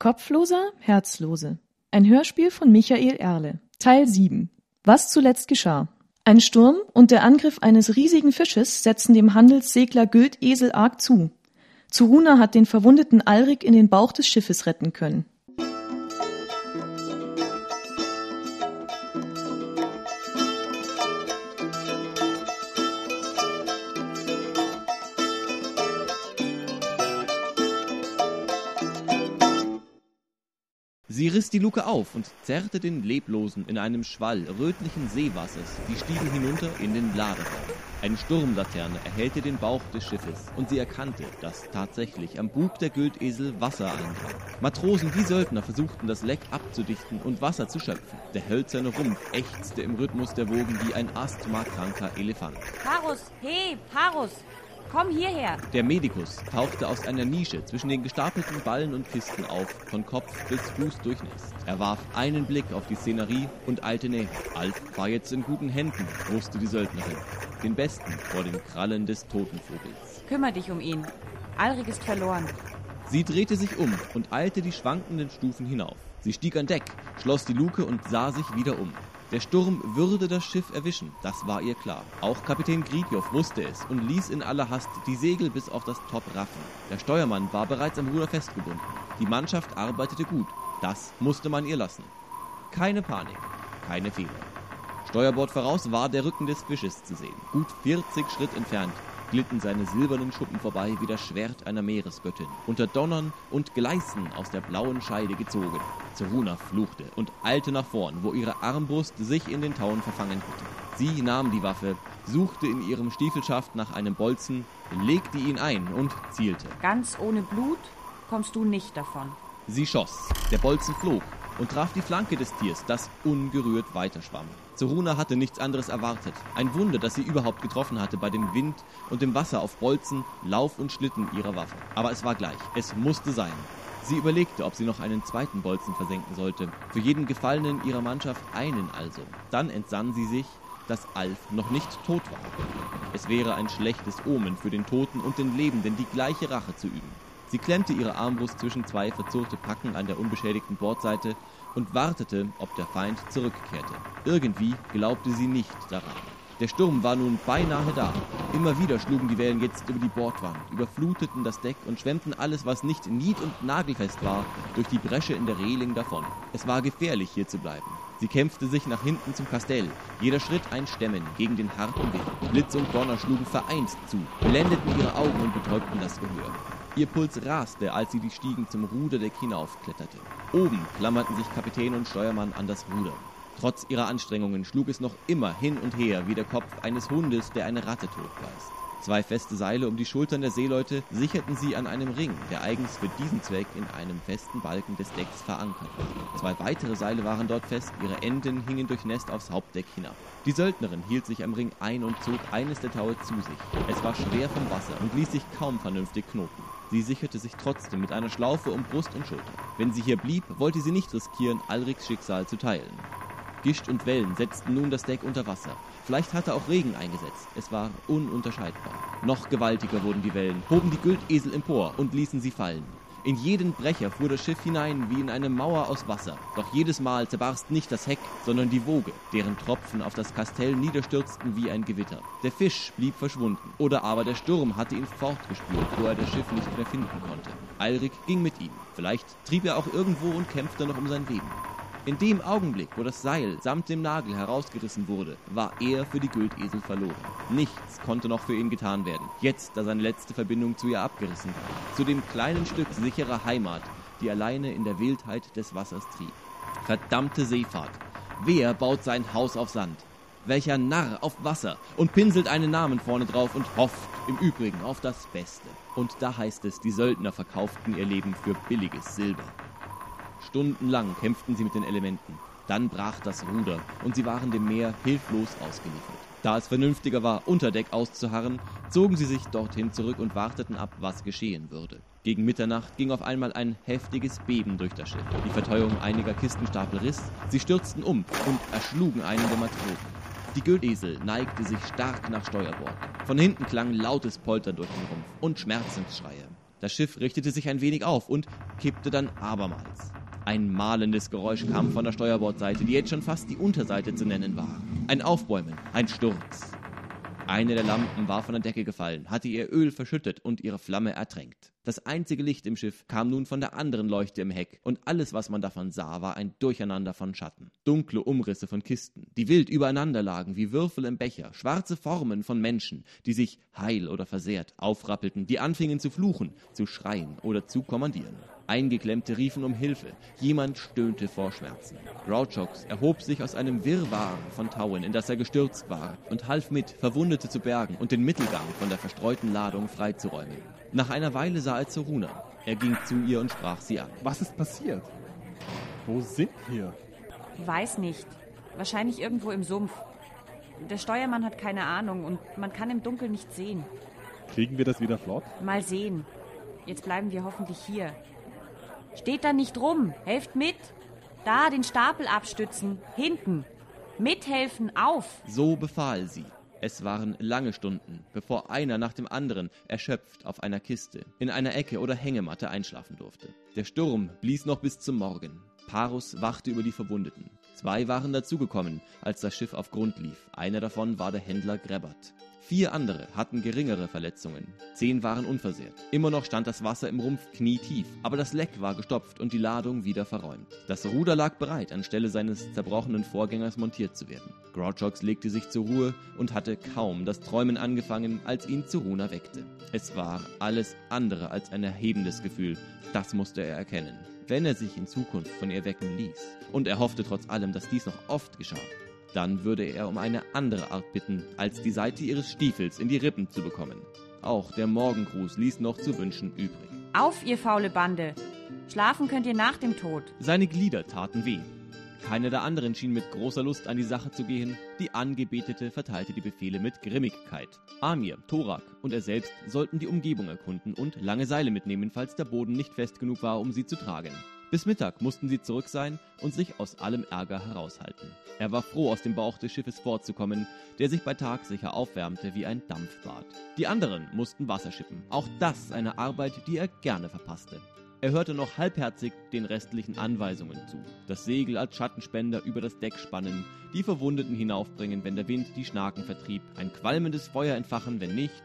Kopfloser, Herzlose. Ein Hörspiel von Michael Erle. Teil 7. Was zuletzt geschah. Ein Sturm und der Angriff eines riesigen Fisches setzen dem Handelssegler Güldesel arg zu. Zuruna hat den verwundeten Alrik in den Bauch des Schiffes retten können. Sie riss die Luke auf und zerrte den Leblosen in einem Schwall rötlichen Seewassers die Stiege hinunter in den Laderaum. Eine Sturmlaterne erhellte den Bauch des Schiffes und sie erkannte, dass tatsächlich am Bug der Güldesel Wasser eindrang. Matrosen wie Söldner versuchten das Leck abzudichten und Wasser zu schöpfen. Der hölzerne Rumpf ächzte im Rhythmus der Wogen wie ein asthmakranker Elefant. Parus, hey, Parus, Komm hierher. Der Medikus tauchte aus einer Nische zwischen den gestapelten Ballen und Kisten auf, von Kopf bis Fuß durchnässt. Er warf einen Blick auf die Szenerie und eilte näher. Alf war jetzt in guten Händen, wusste die Söldnerin. Den besten vor den Krallen des Totenvogels. Kümmer dich um ihn. Alrik ist verloren. Sie drehte sich um und eilte die schwankenden Stufen hinauf. Sie stieg an Deck, schloss die Luke und sah sich wieder um. Der Sturm würde das Schiff erwischen, das war ihr klar. Auch Kapitän Gridjow wusste es und ließ in aller Hast die Segel bis auf das Top raffen. Der Steuermann war bereits am Ruder festgebunden. Die Mannschaft arbeitete gut, das musste man ihr lassen. Keine Panik, keine Fehler. Steuerbord voraus war der Rücken des Fisches zu sehen, gut 40 Schritt entfernt glitten seine silbernen Schuppen vorbei wie das Schwert einer Meeresgöttin, unter Donnern und Gleißen aus der blauen Scheide gezogen. Zeruna fluchte und eilte nach vorn, wo ihre Armbrust sich in den Tauen verfangen hatte. Sie nahm die Waffe, suchte in ihrem Stiefelschaft nach einem Bolzen, legte ihn ein und zielte. Ganz ohne Blut kommst du nicht davon. Sie schoss. Der Bolzen flog und traf die Flanke des Tiers, das ungerührt weiterschwamm. Zoruna hatte nichts anderes erwartet. Ein Wunder, dass sie überhaupt getroffen hatte bei dem Wind und dem Wasser auf Bolzen, Lauf und Schlitten ihrer Waffe. Aber es war gleich. Es musste sein. Sie überlegte, ob sie noch einen zweiten Bolzen versenken sollte. Für jeden Gefallenen ihrer Mannschaft einen also. Dann entsann sie sich, dass Alf noch nicht tot war. Es wäre ein schlechtes Omen für den Toten und den Lebenden, die gleiche Rache zu üben. Sie klemmte ihre Armbrust zwischen zwei verzurrte Packen an der unbeschädigten Bordseite und wartete, ob der Feind zurückkehrte. Irgendwie glaubte sie nicht daran. Der Sturm war nun beinahe da. Immer wieder schlugen die Wellen jetzt über die Bordwand, überfluteten das Deck und schwemmten alles, was nicht nied- und nagelfest war, durch die Bresche in der Reling davon. Es war gefährlich, hier zu bleiben. Sie kämpfte sich nach hinten zum Kastell, jeder Schritt ein Stämmen gegen den harten Wind. Blitz und Donner schlugen vereint zu, blendeten ihre Augen und betäubten das Gehör. Ihr Puls raste, als sie die Stiegen zum Ruderdeck hinaufkletterte. Oben klammerten sich Kapitän und Steuermann an das Ruder. Trotz ihrer Anstrengungen schlug es noch immer hin und her wie der Kopf eines Hundes, der eine Ratte totbeißt. Zwei feste Seile um die Schultern der Seeleute sicherten sie an einem Ring, der eigens für diesen Zweck in einem festen Balken des Decks verankert war. Zwei weitere Seile waren dort fest, ihre Enden hingen durchnässt aufs Hauptdeck hinab. Die Söldnerin hielt sich am Ring ein und zog eines der Taue zu sich. Es war schwer vom Wasser und ließ sich kaum vernünftig knoten. Sie sicherte sich trotzdem mit einer Schlaufe um Brust und Schulter. Wenn sie hier blieb, wollte sie nicht riskieren, Alriks Schicksal zu teilen. Gischt und Wellen setzten nun das Deck unter Wasser. Vielleicht hatte auch Regen eingesetzt. Es war ununterscheidbar. Noch gewaltiger wurden die Wellen, hoben die Güldesel empor und ließen sie fallen. In jeden Brecher fuhr das Schiff hinein wie in eine Mauer aus Wasser. Doch jedes Mal zerbarst nicht das Heck, sondern die Woge, deren Tropfen auf das Kastell niederstürzten wie ein Gewitter. Der Fisch blieb verschwunden. Oder aber der Sturm hatte ihn fortgespült, wo er das Schiff nicht mehr finden konnte. Alrik ging mit ihm. Vielleicht trieb er auch irgendwo und kämpfte noch um sein Leben. In dem Augenblick, wo das Seil samt dem Nagel herausgerissen wurde, war er für die Güldesel verloren. Nichts konnte noch für ihn getan werden, jetzt da seine letzte Verbindung zu ihr abgerissen war. Zu dem kleinen Stück sicherer Heimat, die alleine in der Wildheit des Wassers trieb. Verdammte Seefahrt! Wer baut sein Haus auf Sand? Welcher Narr auf Wasser und pinselt einen Namen vorne drauf und hofft im Übrigen auf das Beste. Und da heißt es, die Söldner verkauften ihr Leben für billiges Silber. Stundenlang kämpften sie mit den Elementen. Dann brach das Ruder und sie waren dem Meer hilflos ausgeliefert. Da es vernünftiger war, unter Deck auszuharren, zogen sie sich dorthin zurück und warteten ab, was geschehen würde. Gegen Mitternacht ging auf einmal ein heftiges Beben durch das Schiff. Die Verteuerung einiger Kistenstapel riss, sie stürzten um und erschlugen einen der Matrosen. Die Güldesel neigte sich stark nach Steuerbord. Von hinten klang lautes Poltern durch den Rumpf und Schmerzensschreie. Das Schiff richtete sich ein wenig auf und kippte dann abermals. Ein malendes Geräusch kam von der Steuerbordseite, die jetzt schon fast die Unterseite zu nennen war. Ein Aufbäumen, ein Sturz. Eine der Lampen war von der Decke gefallen, hatte ihr Öl verschüttet und ihre Flamme ertränkt. Das einzige Licht im Schiff kam nun von der anderen Leuchte im Heck, und alles, was man davon sah, war ein Durcheinander von Schatten. Dunkle Umrisse von Kisten, die wild übereinander lagen wie Würfel im Becher, schwarze Formen von Menschen, die sich, heil oder versehrt, aufrappelten, die anfingen zu fluchen, zu schreien oder zu kommandieren. Eingeklemmte riefen um Hilfe. Jemand stöhnte vor Schmerzen. Grouchox erhob sich aus einem Wirrwarr von Tauen, in das er gestürzt war, und half mit, Verwundete zu bergen und den Mittelgang von der verstreuten Ladung freizuräumen. Nach einer Weile sah er Zoruna. Er ging zu ihr und sprach sie an. Was ist passiert? Wo sind wir? Weiß nicht. Wahrscheinlich irgendwo im Sumpf. Der Steuermann hat keine Ahnung und man kann im Dunkeln nicht sehen. Kriegen wir das wieder flott? Mal sehen. Jetzt bleiben wir hoffentlich hier. Steht da nicht rum. Helft mit. Da den Stapel abstützen. Hinten. Mithelfen auf. So befahl sie. Es waren lange Stunden, bevor einer nach dem anderen erschöpft auf einer Kiste, in einer Ecke oder Hängematte einschlafen durfte. Der Sturm blies noch bis zum Morgen. Parus wachte über die Verwundeten. Zwei waren dazugekommen, als das Schiff auf Grund lief. Einer davon war der Händler Grebbert. Vier andere hatten geringere Verletzungen. Zehn waren unversehrt. Immer noch stand das Wasser im Rumpf knietief, aber das Leck war gestopft und die Ladung wieder verräumt. Das Ruder lag bereit, anstelle seines zerbrochenen Vorgängers montiert zu werden. Grouchox legte sich zur Ruhe und hatte kaum das Träumen angefangen, als ihn Zuruna weckte. Es war alles andere als ein erhebendes Gefühl, das musste er erkennen, wenn er sich in Zukunft von ihr wecken ließ. Und er hoffte trotz allem, dass dies noch oft geschah. Dann würde er um eine andere Art bitten, als die Seite ihres Stiefels in die Rippen zu bekommen. Auch der Morgengruß ließ noch zu wünschen übrig. Auf, ihr faule Bande. Schlafen könnt ihr nach dem Tod. Seine Glieder taten weh. Keiner der anderen schien mit großer Lust an die Sache zu gehen. Die Angebetete verteilte die Befehle mit Grimmigkeit. Amir, Thorak und er selbst sollten die Umgebung erkunden und lange Seile mitnehmen, falls der Boden nicht fest genug war, um sie zu tragen. Bis Mittag mussten sie zurück sein und sich aus allem Ärger heraushalten. Er war froh, aus dem Bauch des Schiffes fortzukommen, der sich bei Tag sicher aufwärmte wie ein Dampfbad. Die anderen mussten Wasser schippen. Auch das eine Arbeit, die er gerne verpasste. Er hörte noch halbherzig den restlichen Anweisungen zu. Das Segel als Schattenspender über das Deck spannen, die Verwundeten hinaufbringen, wenn der Wind die Schnaken vertrieb, ein qualmendes Feuer entfachen, wenn nicht.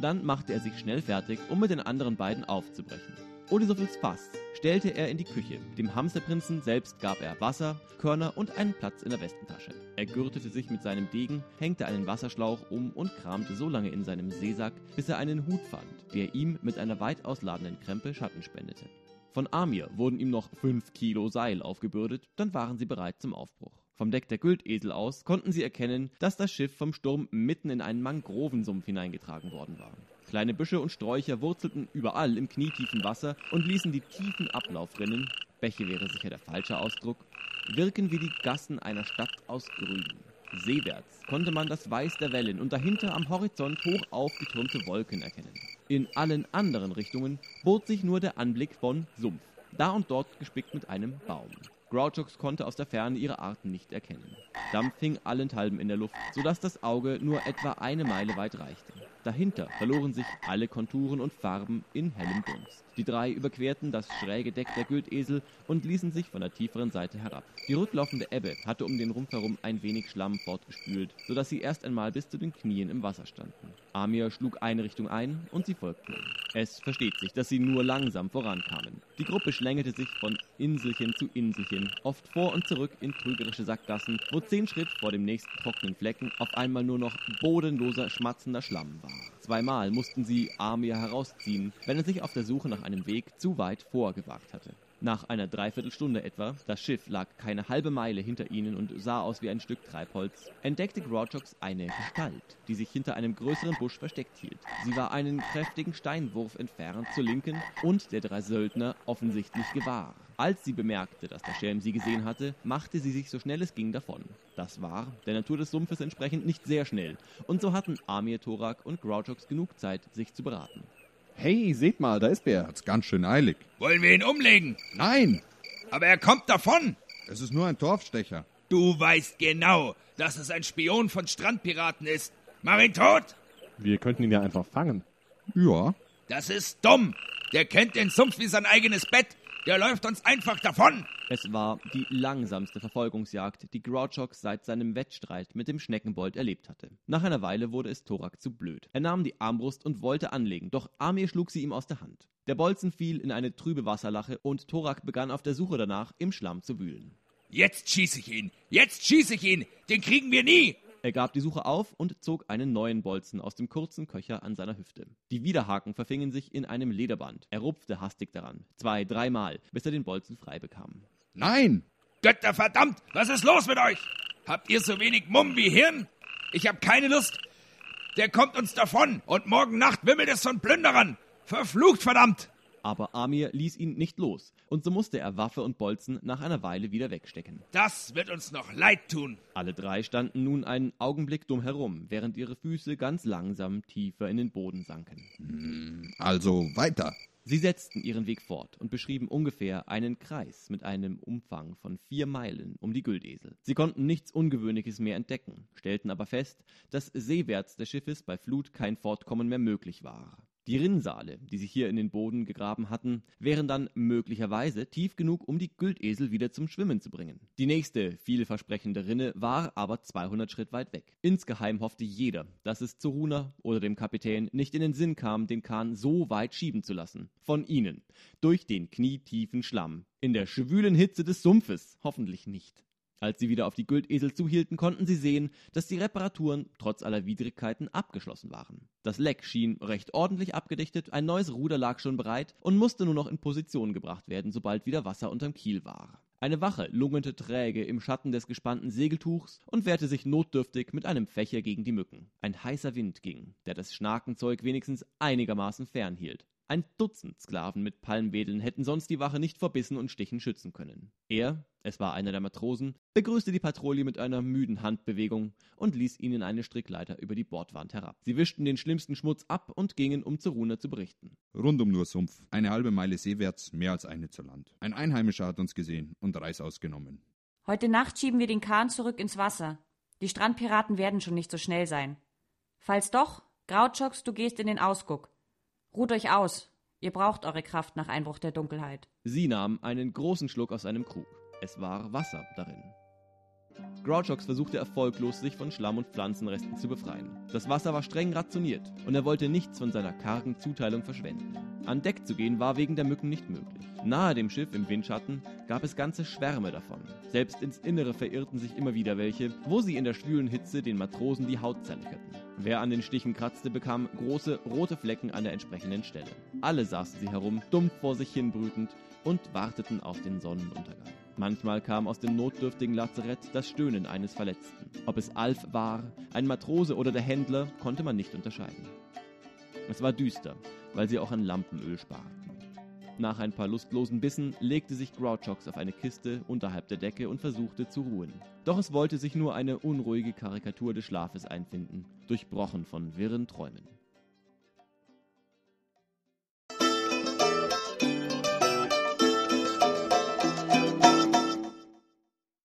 Dann machte er sich schnell fertig, um mit den anderen beiden aufzubrechen. Odysophes Fass stellte er in die Küche. Dem Hamsterprinzen selbst gab er Wasser, Körner und einen Platz in der Westentasche. Er gürtete sich mit seinem Degen, hängte einen Wasserschlauch um und kramte so lange in seinem Seesack, bis er einen Hut fand, der ihm mit einer weit ausladenden Krempe Schatten spendete. Von Amir wurden ihm noch fünf Kilo Seil aufgebürdet, dann waren sie bereit zum Aufbruch. Vom Deck der Güldesel aus konnten sie erkennen, dass das Schiff vom Sturm mitten in einen Mangrovensumpf hineingetragen worden war. Kleine Büsche und Sträucher wurzelten überall im knietiefen Wasser und ließen die tiefen Ablaufrinnen, Bäche wäre sicher der falsche Ausdruck, wirken wie die Gassen einer Stadt aus Grün. Seewärts konnte man das Weiß der Wellen und dahinter am Horizont hoch aufgetürmte Wolken erkennen. In allen anderen Richtungen bot sich nur der Anblick von Sumpf, da und dort gespickt mit einem Baum. Grouchox konnte aus der Ferne ihre Arten nicht erkennen. Dampf hing allenthalben in der Luft, sodass das Auge nur etwa eine Meile weit reichte. Dahinter verloren sich alle Konturen und Farben in hellem Dunst. Die drei überquerten das schräge Deck der Güldesel und ließen sich von der tieferen Seite herab. Die rücklaufende Ebbe hatte um den Rumpf herum ein wenig Schlamm fortgespült, sodass sie erst einmal bis zu den Knien im Wasser standen. Amir schlug eine Richtung ein und sie folgten ihm. Es versteht sich, dass sie nur langsam vorankamen. Die Gruppe schlängelte sich von Inselchen zu Inselchen, oft vor und zurück in trügerische Sackgassen, wo zehn Schritt vor dem nächsten trockenen Flecken auf einmal nur noch bodenloser, schmatzender Schlamm war. Zweimal mussten sie Amir herausziehen, wenn er sich auf der Suche nach einem Weg zu weit vorgewagt hatte. Nach einer Dreiviertelstunde etwa, das Schiff lag keine halbe Meile hinter ihnen und sah aus wie ein Stück Treibholz, entdeckte Grouchox eine Gestalt, die sich hinter einem größeren Busch versteckt hielt. Sie war einen kräftigen Steinwurf entfernt zur Linken und der drei Söldner offensichtlich gewahr. Als sie bemerkte, dass der Schelm sie gesehen hatte, machte sie sich so schnell es ging davon. Das war, der Natur des Sumpfes entsprechend, nicht sehr schnell, und so hatten Amir, Thorak und Grouchox genug Zeit, sich zu beraten. Hey, seht mal, da ist wer. Hat's ganz schön eilig. Wollen wir ihn umlegen? Nein, Aber er kommt davon. es ist nur ein Torfstecher. Du weißt genau, dass es ein Spion von Strandpiraten ist. Mach ihn tot! Wir könnten ihn ja einfach fangen. Ja, Das ist dumm. Der kennt den Sumpf wie sein eigenes Bett. Der läuft uns einfach davon. Es war die langsamste Verfolgungsjagd, die Grouchock seit seinem Wettstreit mit dem Schneckenbold erlebt hatte. Nach einer Weile wurde es Thorak zu blöd. Er nahm die Armbrust und wollte anlegen, doch Amir schlug sie ihm aus der Hand. Der Bolzen fiel in eine trübe Wasserlache und Thorak begann auf der Suche danach, im Schlamm zu wühlen. Jetzt schieße ich ihn. Jetzt schieße ich ihn. Den kriegen wir nie. Er gab die Suche auf und zog einen neuen Bolzen aus dem kurzen Köcher an seiner Hüfte. Die Widerhaken verfingen sich in einem Lederband. Er rupfte hastig daran, zwei, dreimal, bis er den Bolzen frei bekam. Nein! Götter verdammt, was ist los mit euch? Habt ihr so wenig Mumm wie Hirn? Ich hab keine Lust. Der kommt uns davon und morgen Nacht wimmelt es von Plünderern. Verflucht verdammt! Aber Amir ließ ihn nicht los, und so musste er Waffe und Bolzen nach einer Weile wieder wegstecken. Das wird uns noch leid tun. Alle drei standen nun einen Augenblick dumm herum, während ihre Füße ganz langsam tiefer in den Boden sanken. Also weiter. Sie setzten ihren Weg fort und beschrieben ungefähr einen Kreis mit einem Umfang von vier Meilen um die Güldesel. Sie konnten nichts Ungewöhnliches mehr entdecken, stellten aber fest, dass seewärts des Schiffes bei Flut kein Fortkommen mehr möglich war. Die Rinnsale, die sich hier in den Boden gegraben hatten, wären dann möglicherweise tief genug, um die Güldesel wieder zum Schwimmen zu bringen. Die nächste vielversprechende Rinne war aber 200 Schritt weit weg. Insgeheim hoffte jeder, dass es zu Runa oder dem Kapitän nicht in den Sinn kam, den Kahn so weit schieben zu lassen. Von ihnen. Durch den knietiefen Schlamm. In der schwülen Hitze des Sumpfes. Hoffentlich nicht. Als sie wieder auf die Güldesel zuhielten, konnten sie sehen, dass die Reparaturen trotz aller Widrigkeiten abgeschlossen waren. Das Leck schien recht ordentlich abgedichtet, ein neues Ruder lag schon bereit und musste nur noch in Position gebracht werden, sobald wieder Wasser unterm Kiel war. Eine Wache lungerte träge im Schatten des gespannten Segeltuchs und wehrte sich notdürftig mit einem Fächer gegen die Mücken. Ein heißer Wind ging, der das Schnakenzeug wenigstens einigermaßen fernhielt. Ein Dutzend Sklaven mit Palmwedeln hätten sonst die Wache nicht vor Bissen und Stichen schützen können. Er, es war einer der Matrosen, begrüßte die Patrouille mit einer müden Handbewegung und ließ ihnen eine Strickleiter über die Bordwand herab. Sie wischten den schlimmsten Schmutz ab und gingen, um zu Runa zu berichten. Rundum nur Sumpf. Eine halbe Meile seewärts, mehr als eine zu Land. Ein Einheimischer hat uns gesehen und Reis ausgenommen. Heute Nacht schieben wir den Kahn zurück ins Wasser. Die Strandpiraten werden schon nicht so schnell sein. Falls doch, Grautschocks, du gehst in den Ausguck. Ruht euch aus. Ihr braucht eure Kraft nach Einbruch der Dunkelheit. Sie nahm einen großen Schluck aus einem Krug. Es war Wasser darin. Grouchox versuchte erfolglos, sich von Schlamm und Pflanzenresten zu befreien. Das Wasser war streng rationiert und er wollte nichts von seiner kargen Zuteilung verschwenden. An Deck zu gehen war wegen der Mücken nicht möglich. Nahe dem Schiff im Windschatten gab es ganze Schwärme davon. Selbst ins Innere verirrten sich immer wieder welche, wo sie in der schwülen Hitze den Matrosen die Haut zerlöcherten. Wer an den Stichen kratzte, bekam große rote Flecken an der entsprechenden Stelle. Alle saßen sie herum, dumpf vor sich hin brütend und warteten auf den Sonnenuntergang. Manchmal kam aus dem notdürftigen Lazarett das Stöhnen eines Verletzten. Ob es Alf war, ein Matrose oder der Händler, konnte man nicht unterscheiden. Es war düster, weil sie auch an Lampenöl sparten. Nach ein paar lustlosen Bissen legte sich Grouchox auf eine Kiste unterhalb der Decke und versuchte zu ruhen. Doch es wollte sich nur eine unruhige Karikatur des Schlafes einfinden, durchbrochen von wirren Träumen.